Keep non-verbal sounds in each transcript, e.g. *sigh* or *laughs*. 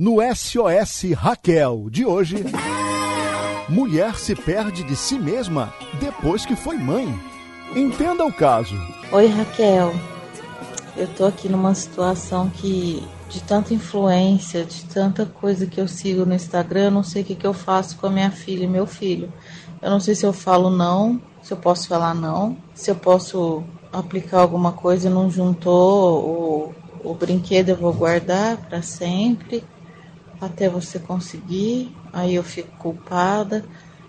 No SOS Raquel de hoje, mulher se perde de si mesma depois que foi mãe. Entenda o caso. Oi, Raquel. Eu tô aqui numa situação que de tanta influência, de tanta coisa que eu sigo no Instagram, eu não sei o que, que eu faço com a minha filha e meu filho. Eu não sei se eu falo não, se eu posso falar não, se eu posso aplicar alguma coisa e não juntou o, o brinquedo eu vou guardar para sempre até você conseguir, aí eu fico culpada,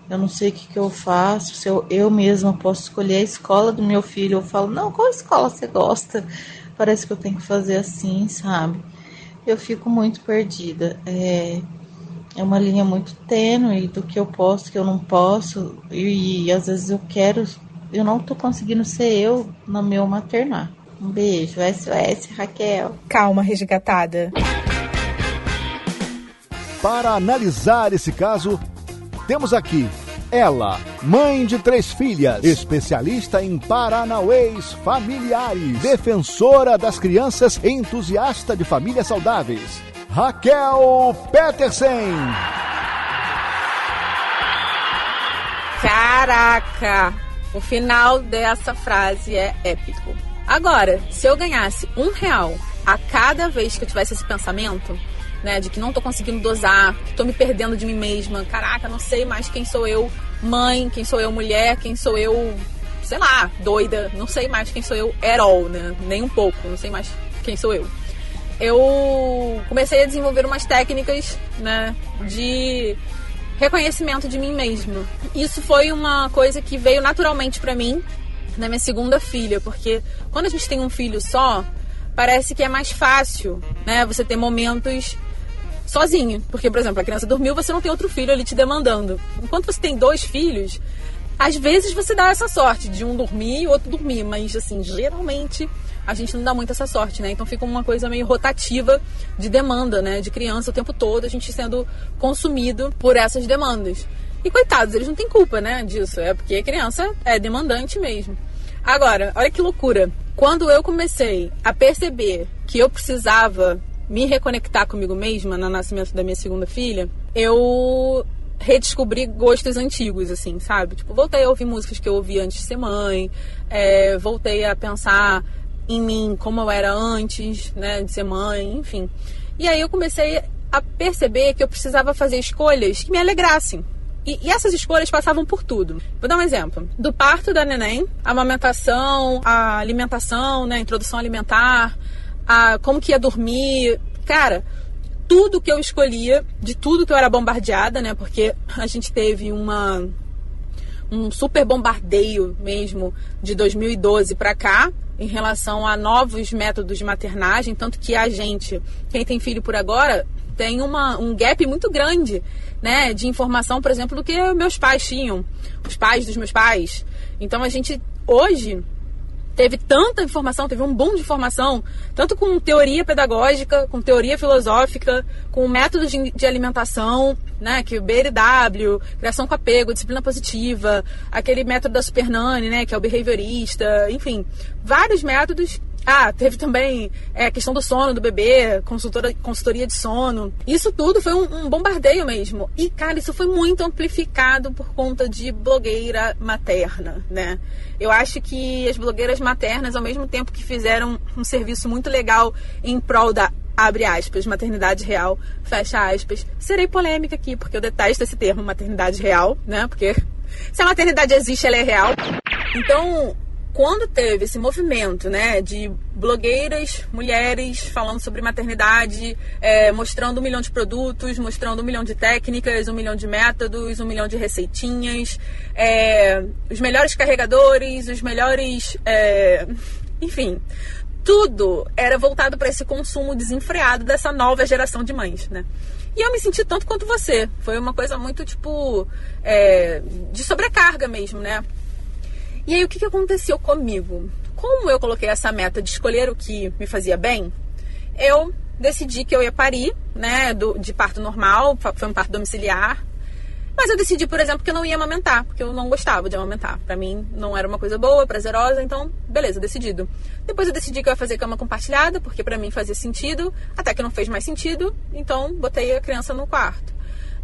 eu não sei o que, que eu faço, se eu, eu mesma posso escolher a escola do meu filho, eu falo, não, qual escola você gosta? Parece que eu tenho que fazer assim, sabe? Eu fico muito perdida. É, é uma linha muito tênue do que eu posso, que eu não posso, e, e às vezes eu quero, eu não tô conseguindo ser eu no meu maternar. Um beijo, SOS, Raquel. Calma, resgatada. Para analisar esse caso, temos aqui ela, mãe de três filhas, especialista em paranauês familiares, defensora das crianças, entusiasta de famílias saudáveis, Raquel Petersen. Caraca! O final dessa frase é épico. Agora, se eu ganhasse um real a cada vez que eu tivesse esse pensamento, né? De que não tô conseguindo dosar, que tô me perdendo de mim mesma. Caraca, não sei mais quem sou eu mãe, quem sou eu mulher, quem sou eu, sei lá, doida. Não sei mais quem sou eu at all, né? Nem um pouco, não sei mais quem sou eu. Eu comecei a desenvolver umas técnicas, né? De reconhecimento de mim mesma. Isso foi uma coisa que veio naturalmente para mim na minha segunda filha, porque quando a gente tem um filho só, parece que é mais fácil, né? Você ter momentos sozinho. Porque, por exemplo, a criança dormiu, você não tem outro filho ali te demandando. Enquanto você tem dois filhos, às vezes você dá essa sorte de um dormir e outro dormir, mas assim, geralmente a gente não dá muito essa sorte, né? Então fica uma coisa meio rotativa de demanda, né? De criança o tempo todo, a gente sendo consumido por essas demandas. E coitados, eles não têm culpa, né, disso. É porque a criança é demandante mesmo. Agora, olha que loucura. Quando eu comecei a perceber que eu precisava me reconectar comigo mesma no nascimento da minha segunda filha, eu redescobri gostos antigos, assim, sabe? Tipo, voltei a ouvir músicas que eu ouvia antes de ser mãe, é, voltei a pensar em mim como eu era antes, né, de ser mãe, enfim. E aí eu comecei a perceber que eu precisava fazer escolhas que me alegrassem. E, e, essas escolhas passavam por tudo. Vou dar um exemplo. Do parto da neném, a amamentação, a alimentação, né, a introdução alimentar, a como que ia dormir. Cara, tudo que eu escolhia, de tudo que eu era bombardeada, né? Porque a gente teve uma um super bombardeio mesmo de 2012 para cá em relação a novos métodos de maternagem, tanto que a gente, quem tem filho por agora, tem uma, um gap muito grande, né, de informação, por exemplo, do que meus pais tinham, os pais dos meus pais. Então a gente hoje teve tanta informação, teve um boom de informação, tanto com teoria pedagógica, com teoria filosófica, com métodos de, de alimentação, né, que o BLW, criação com apego, disciplina positiva, aquele método da Supernani, né, que é o behaviorista, enfim, vários métodos ah, teve também é, a questão do sono do bebê, consultora, consultoria de sono. Isso tudo foi um, um, bombardeio mesmo. E, cara, isso foi muito amplificado por conta de blogueira materna, né? Eu acho que as blogueiras maternas, ao mesmo tempo que fizeram um serviço muito legal em prol da abre aspas, maternidade real, fecha aspas. Serei polêmica aqui, porque eu detesto esse termo maternidade real, né? Porque *laughs* se a maternidade existe, ela é real. Então, quando teve esse movimento, né, de blogueiras, mulheres falando sobre maternidade, é, mostrando um milhão de produtos, mostrando um milhão de técnicas, um milhão de métodos, um milhão de receitinhas, é, os melhores carregadores, os melhores, é, enfim, tudo era voltado para esse consumo desenfreado dessa nova geração de mães, né? E eu me senti tanto quanto você. Foi uma coisa muito, tipo, é, de sobrecarga mesmo, né? E aí o que, que aconteceu comigo? Como eu coloquei essa meta de escolher o que me fazia bem, eu decidi que eu ia parir, né, do, de parto normal, foi um parto domiciliar. Mas eu decidi, por exemplo, que eu não ia amamentar, porque eu não gostava de amamentar. Para mim não era uma coisa boa, prazerosa, então beleza, decidido. Depois eu decidi que eu ia fazer cama compartilhada, porque para mim fazia sentido, até que não fez mais sentido, então botei a criança no quarto.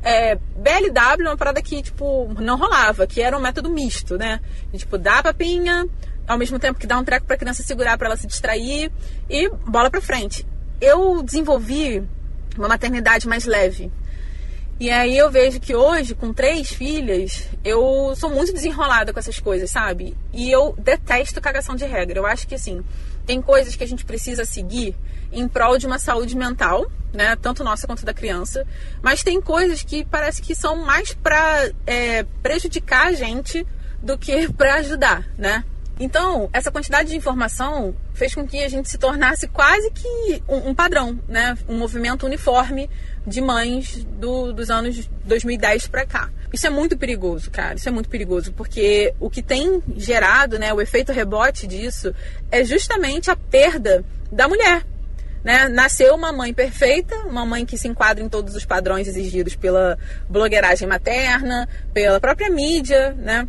É, BLW é uma parada que, tipo, não rolava, que era um método misto, né? E, tipo, dá papinha, ao mesmo tempo que dá um treco pra criança segurar para ela se distrair e bola pra frente. Eu desenvolvi uma maternidade mais leve. E aí eu vejo que hoje, com três filhas, eu sou muito desenrolada com essas coisas, sabe? E eu detesto cagação de regra. Eu acho que assim, tem coisas que a gente precisa seguir em prol de uma saúde mental, né? Tanto nossa quanto da criança. Mas tem coisas que parece que são mais para é, prejudicar a gente do que *laughs* para ajudar, né? Então, essa quantidade de informação fez com que a gente se tornasse quase que um, um padrão, né? Um movimento uniforme de mães do, dos anos 2010 para cá. Isso é muito perigoso, cara. Isso é muito perigoso, porque o que tem gerado, né, o efeito rebote disso é justamente a perda da mulher. Né? Nasceu uma mãe perfeita, uma mãe que se enquadra em todos os padrões exigidos pela blogueiragem materna, pela própria mídia, né?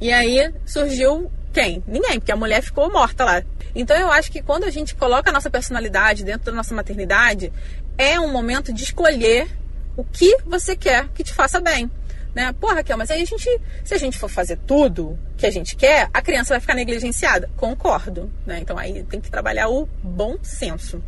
E aí surgiu quem? Ninguém, porque a mulher ficou morta lá. Então eu acho que quando a gente coloca a nossa personalidade dentro da nossa maternidade, é um momento de escolher o que você quer que te faça bem. Né? Pô, Raquel, mas aí a gente, se a gente for fazer tudo que a gente quer, a criança vai ficar negligenciada. Concordo. Né? Então aí tem que trabalhar o bom senso.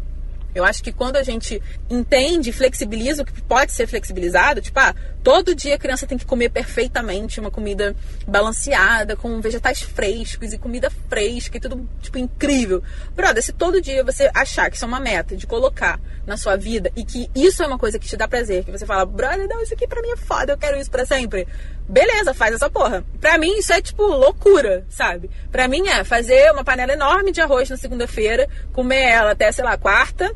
Eu acho que quando a gente entende, flexibiliza o que pode ser flexibilizado, tipo, ah, todo dia a criança tem que comer perfeitamente uma comida balanceada, com vegetais frescos e comida fresca e tudo, tipo, incrível. Brother, se todo dia você achar que isso é uma meta de colocar na sua vida e que isso é uma coisa que te dá prazer, que você fala, brother, não, isso aqui pra mim é foda, eu quero isso pra sempre. Beleza, faz essa porra. Pra mim isso é tipo loucura, sabe? Pra mim é fazer uma panela enorme de arroz na segunda-feira, comer ela até, sei lá, quarta,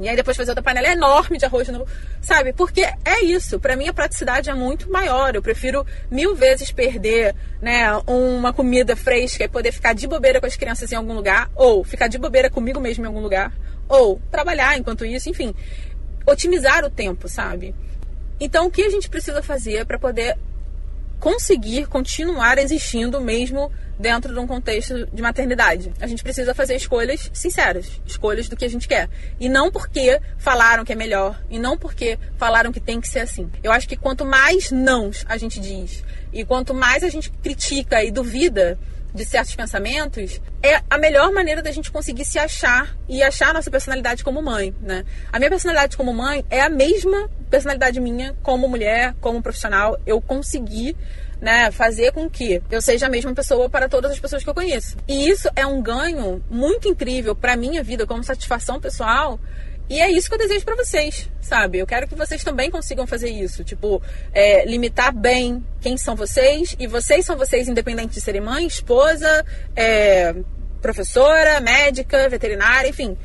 e aí depois fazer outra panela enorme de arroz novo. Sabe? Porque é isso. Para mim a praticidade é muito maior. Eu prefiro mil vezes perder, né, uma comida fresca e poder ficar de bobeira com as crianças em algum lugar, ou ficar de bobeira comigo mesmo em algum lugar, ou trabalhar enquanto isso, enfim. Otimizar o tempo, sabe? Então o que a gente precisa fazer para poder conseguir continuar existindo mesmo dentro de um contexto de maternidade. A gente precisa fazer escolhas sinceras, escolhas do que a gente quer. E não porque falaram que é melhor, e não porque falaram que tem que ser assim. Eu acho que quanto mais nãos a gente diz, e quanto mais a gente critica e duvida de certos pensamentos, é a melhor maneira da gente conseguir se achar e achar a nossa personalidade como mãe, né? A minha personalidade como mãe é a mesma personalidade minha como mulher, como profissional. Eu consegui né, fazer com que eu seja a mesma pessoa para todas as pessoas que eu conheço. E isso é um ganho muito incrível para minha vida como satisfação pessoal. E é isso que eu desejo para vocês, sabe? Eu quero que vocês também consigam fazer isso. Tipo, é, limitar bem quem são vocês. E vocês são vocês, independente de serem mãe, esposa, é, professora, médica, veterinária, enfim.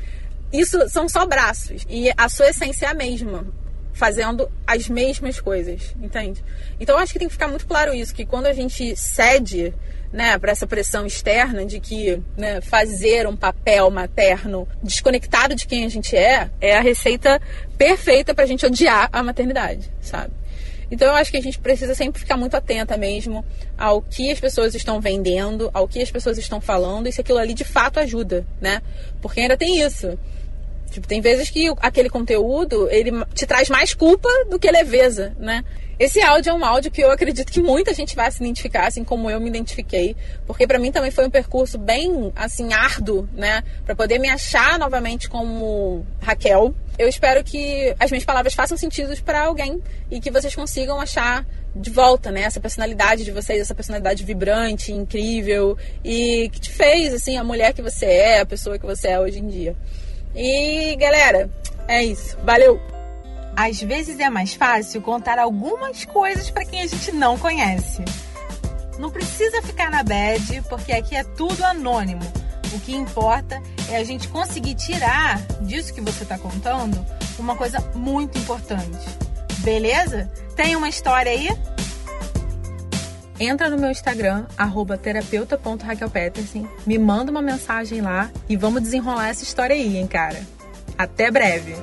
Isso são só braços. E a sua essência é a mesma fazendo as mesmas coisas, entende? Então acho que tem que ficar muito claro isso, que quando a gente cede né, para essa pressão externa de que né, fazer um papel materno desconectado de quem a gente é, é a receita perfeita para a gente odiar a maternidade, sabe? Então eu acho que a gente precisa sempre ficar muito atenta mesmo ao que as pessoas estão vendendo, ao que as pessoas estão falando e se aquilo ali de fato ajuda, né? Porque ainda tem isso. Tipo, tem vezes que aquele conteúdo, ele te traz mais culpa do que leveza, né? Esse áudio é um áudio que eu acredito que muita gente vai se identificar, assim como eu me identifiquei, porque para mim também foi um percurso bem, assim, árduo, né, para poder me achar novamente como Raquel. Eu espero que as minhas palavras façam sentido para alguém e que vocês consigam achar de volta, né, essa personalidade de vocês, essa personalidade vibrante, incrível e que te fez, assim, a mulher que você é, a pessoa que você é hoje em dia. E galera, é isso. Valeu! Às vezes é mais fácil contar algumas coisas para quem a gente não conhece. Não precisa ficar na bad, porque aqui é tudo anônimo. O que importa é a gente conseguir tirar disso que você está contando uma coisa muito importante. Beleza? Tem uma história aí? Entra no meu Instagram, terapeuta.raquelpetersen, me manda uma mensagem lá e vamos desenrolar essa história aí, hein, cara. Até breve!